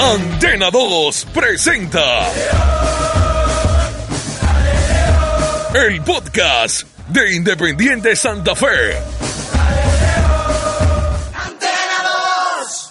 Antena 2 presenta el podcast de Independiente Santa Fe.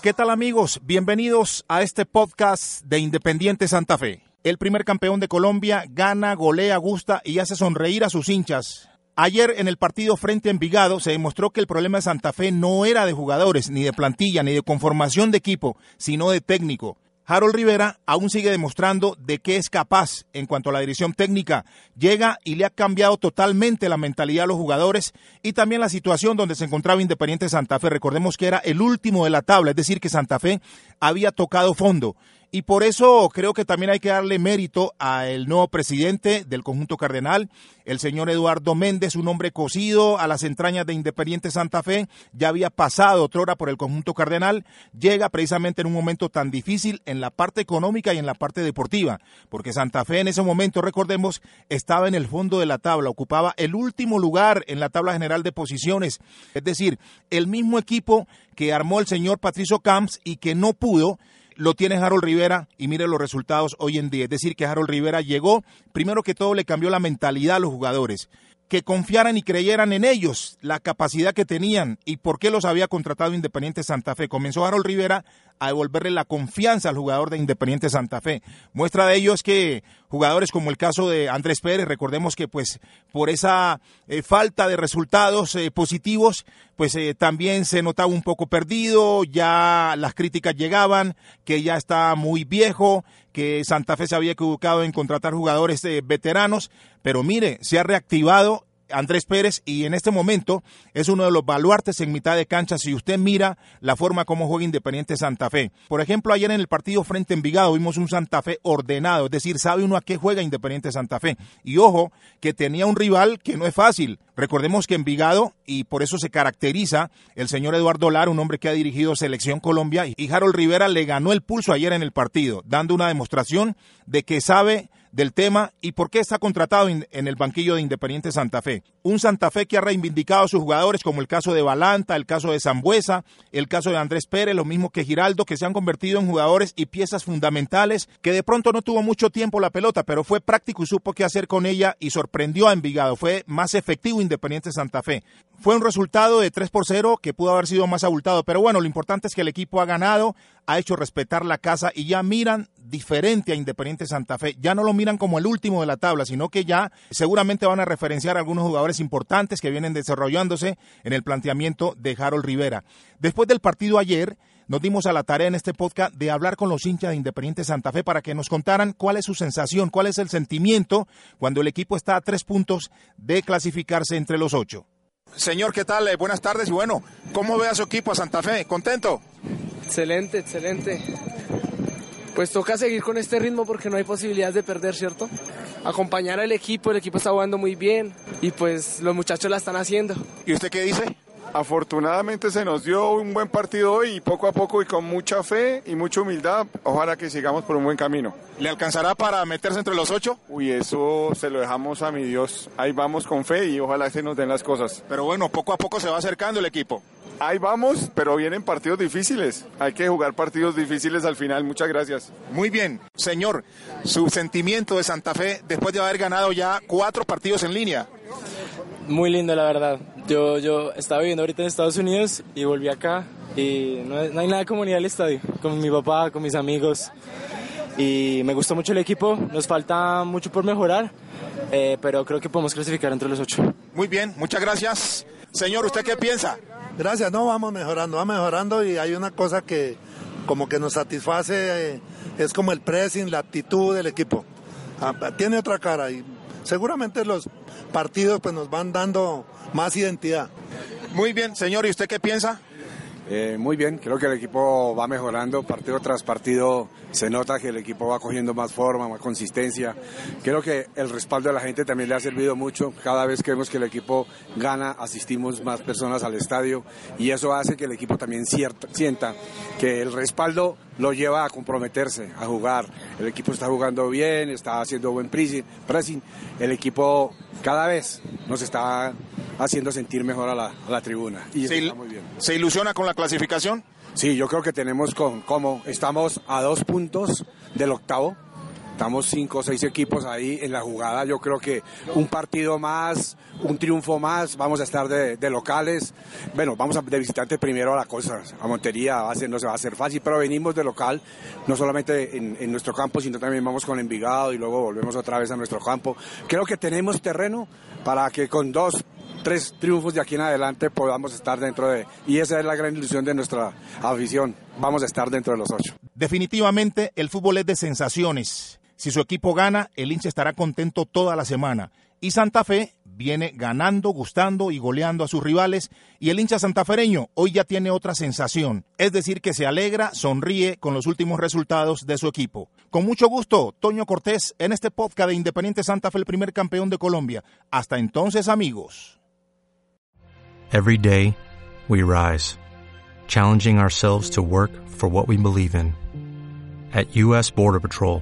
¿Qué tal amigos? Bienvenidos a este podcast de Independiente Santa Fe. El primer campeón de Colombia gana, golea, gusta y hace sonreír a sus hinchas. Ayer en el partido frente a Envigado se demostró que el problema de Santa Fe no era de jugadores, ni de plantilla, ni de conformación de equipo, sino de técnico. Harold Rivera aún sigue demostrando de qué es capaz en cuanto a la dirección técnica. Llega y le ha cambiado totalmente la mentalidad a los jugadores y también la situación donde se encontraba Independiente Santa Fe. Recordemos que era el último de la tabla, es decir, que Santa Fe había tocado fondo. Y por eso creo que también hay que darle mérito al nuevo presidente del conjunto cardenal, el señor Eduardo Méndez, un hombre cocido a las entrañas de Independiente Santa Fe, ya había pasado otra hora por el conjunto cardenal, llega precisamente en un momento tan difícil en la parte económica y en la parte deportiva, porque Santa Fe en ese momento, recordemos, estaba en el fondo de la tabla, ocupaba el último lugar en la tabla general de posiciones, es decir, el mismo equipo que armó el señor Patricio Camps y que no pudo lo tiene Harold Rivera y mire los resultados hoy en día. Es decir, que Harold Rivera llegó, primero que todo le cambió la mentalidad a los jugadores, que confiaran y creyeran en ellos, la capacidad que tenían y por qué los había contratado Independiente Santa Fe. Comenzó Harold Rivera a devolverle la confianza al jugador de Independiente Santa Fe. Muestra de ello es que jugadores como el caso de Andrés Pérez, recordemos que pues por esa eh, falta de resultados eh, positivos, pues eh, también se notaba un poco perdido, ya las críticas llegaban, que ya está muy viejo, que Santa Fe se había equivocado en contratar jugadores veteranos, pero mire, se ha reactivado Andrés Pérez y en este momento es uno de los baluartes en mitad de cancha si usted mira la forma como juega Independiente Santa Fe. Por ejemplo, ayer en el partido frente a Envigado vimos un Santa Fe ordenado, es decir, sabe uno a qué juega Independiente Santa Fe. Y ojo, que tenía un rival que no es fácil. Recordemos que Envigado, y por eso se caracteriza el señor Eduardo Lar, un hombre que ha dirigido Selección Colombia, y Harold Rivera le ganó el pulso ayer en el partido, dando una demostración de que sabe del tema y por qué está contratado en el banquillo de Independiente Santa Fe. Un Santa Fe que ha reivindicado a sus jugadores, como el caso de Balanta, el caso de Zambuesa, el caso de Andrés Pérez, lo mismo que Giraldo, que se han convertido en jugadores y piezas fundamentales, que de pronto no tuvo mucho tiempo la pelota, pero fue práctico y supo qué hacer con ella y sorprendió a Envigado. Fue más efectivo Independiente Santa Fe. Fue un resultado de 3 por 0 que pudo haber sido más abultado, pero bueno, lo importante es que el equipo ha ganado, ha hecho respetar la casa y ya miran diferente a Independiente Santa Fe. Ya no lo miran como el último de la tabla, sino que ya seguramente van a referenciar a algunos jugadores importantes que vienen desarrollándose en el planteamiento de Harold Rivera. Después del partido ayer, nos dimos a la tarea en este podcast de hablar con los hinchas de Independiente Santa Fe para que nos contaran cuál es su sensación, cuál es el sentimiento cuando el equipo está a tres puntos de clasificarse entre los ocho. Señor, ¿qué tal? Eh, buenas tardes y bueno, ¿cómo ve a su equipo a Santa Fe? ¿Contento? Excelente, excelente. Pues toca seguir con este ritmo porque no hay posibilidades de perder, ¿cierto? Acompañar al equipo, el equipo está jugando muy bien y pues los muchachos la están haciendo. ¿Y usted qué dice? Afortunadamente se nos dio un buen partido hoy y poco a poco y con mucha fe y mucha humildad, ojalá que sigamos por un buen camino. ¿Le alcanzará para meterse entre los ocho? Uy, eso se lo dejamos a mi Dios. Ahí vamos con fe y ojalá se nos den las cosas. Pero bueno, poco a poco se va acercando el equipo. Ahí vamos, pero vienen partidos difíciles. Hay que jugar partidos difíciles al final. Muchas gracias. Muy bien, señor. Su sentimiento de Santa Fe después de haber ganado ya cuatro partidos en línea. Muy lindo, la verdad. Yo, yo estaba viviendo ahorita en Estados Unidos y volví acá y no, hay nada como ir al estadio, con mi papá, con mis amigos. Y me gustó mucho el equipo, nos falta mucho por mejorar, eh, pero creo que podemos clasificar entre los ocho. Muy bien, muchas gracias. Señor, ¿usted qué piensa? Gracias, no, vamos mejorando, va mejorando y hay una cosa que como que nos satisface, eh, es como el pressing, la actitud del equipo. Ah, tiene otra cara y seguramente los partidos pues nos van dando más identidad. Muy bien, señor, ¿y usted qué piensa? Eh, muy bien, creo que el equipo va mejorando partido tras partido. Se nota que el equipo va cogiendo más forma, más consistencia. Creo que el respaldo de la gente también le ha servido mucho. Cada vez que vemos que el equipo gana, asistimos más personas al estadio y eso hace que el equipo también sienta que el respaldo lo lleva a comprometerse, a jugar. El equipo está jugando bien, está haciendo buen pressing. El equipo cada vez nos está haciendo sentir mejor a la, tribuna. Y se, está muy bien. ¿Se ilusiona con la clasificación? Sí, yo creo que tenemos con, como estamos a dos puntos del octavo. Estamos cinco o seis equipos ahí en la jugada. Yo creo que un partido más, un triunfo más, vamos a estar de, locales. Bueno, vamos a, de visitante primero a la cosa, a Montería, va a ser, no se va a hacer fácil, pero venimos de local, no solamente en, en nuestro campo, sino también vamos con Envigado y luego volvemos otra vez a nuestro campo. Creo que tenemos terreno para que con dos tres triunfos de aquí en adelante podamos estar dentro de... Y esa es la gran ilusión de nuestra afición. Vamos a estar dentro de los ocho. Definitivamente el fútbol es de sensaciones. Si su equipo gana, el hincha estará contento toda la semana. Y Santa Fe viene ganando, gustando y goleando a sus rivales y el hincha santafereño hoy ya tiene otra sensación, es decir, que se alegra, sonríe con los últimos resultados de su equipo. Con mucho gusto, Toño Cortés en este podcast de Independiente Santa Fe, el primer campeón de Colombia. Hasta entonces, amigos. Every day, we rise, challenging ourselves to work for what we believe in. At U.S. Border Patrol,